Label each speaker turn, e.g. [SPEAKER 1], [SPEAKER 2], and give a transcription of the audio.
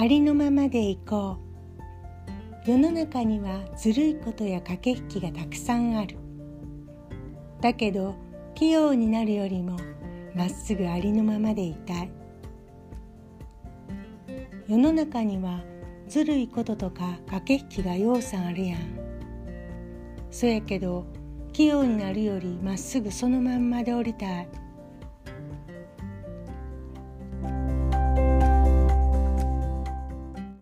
[SPEAKER 1] ありのままでいこう。世の中にはずるいことや駆け引きがたくさんある。だけど器用になるよりもまっすぐありのままでいたい。世の中にはずるいこととか駆け引きがようさんあるやん。そやけど器用になるよりまっすぐそのまんまでおりたい。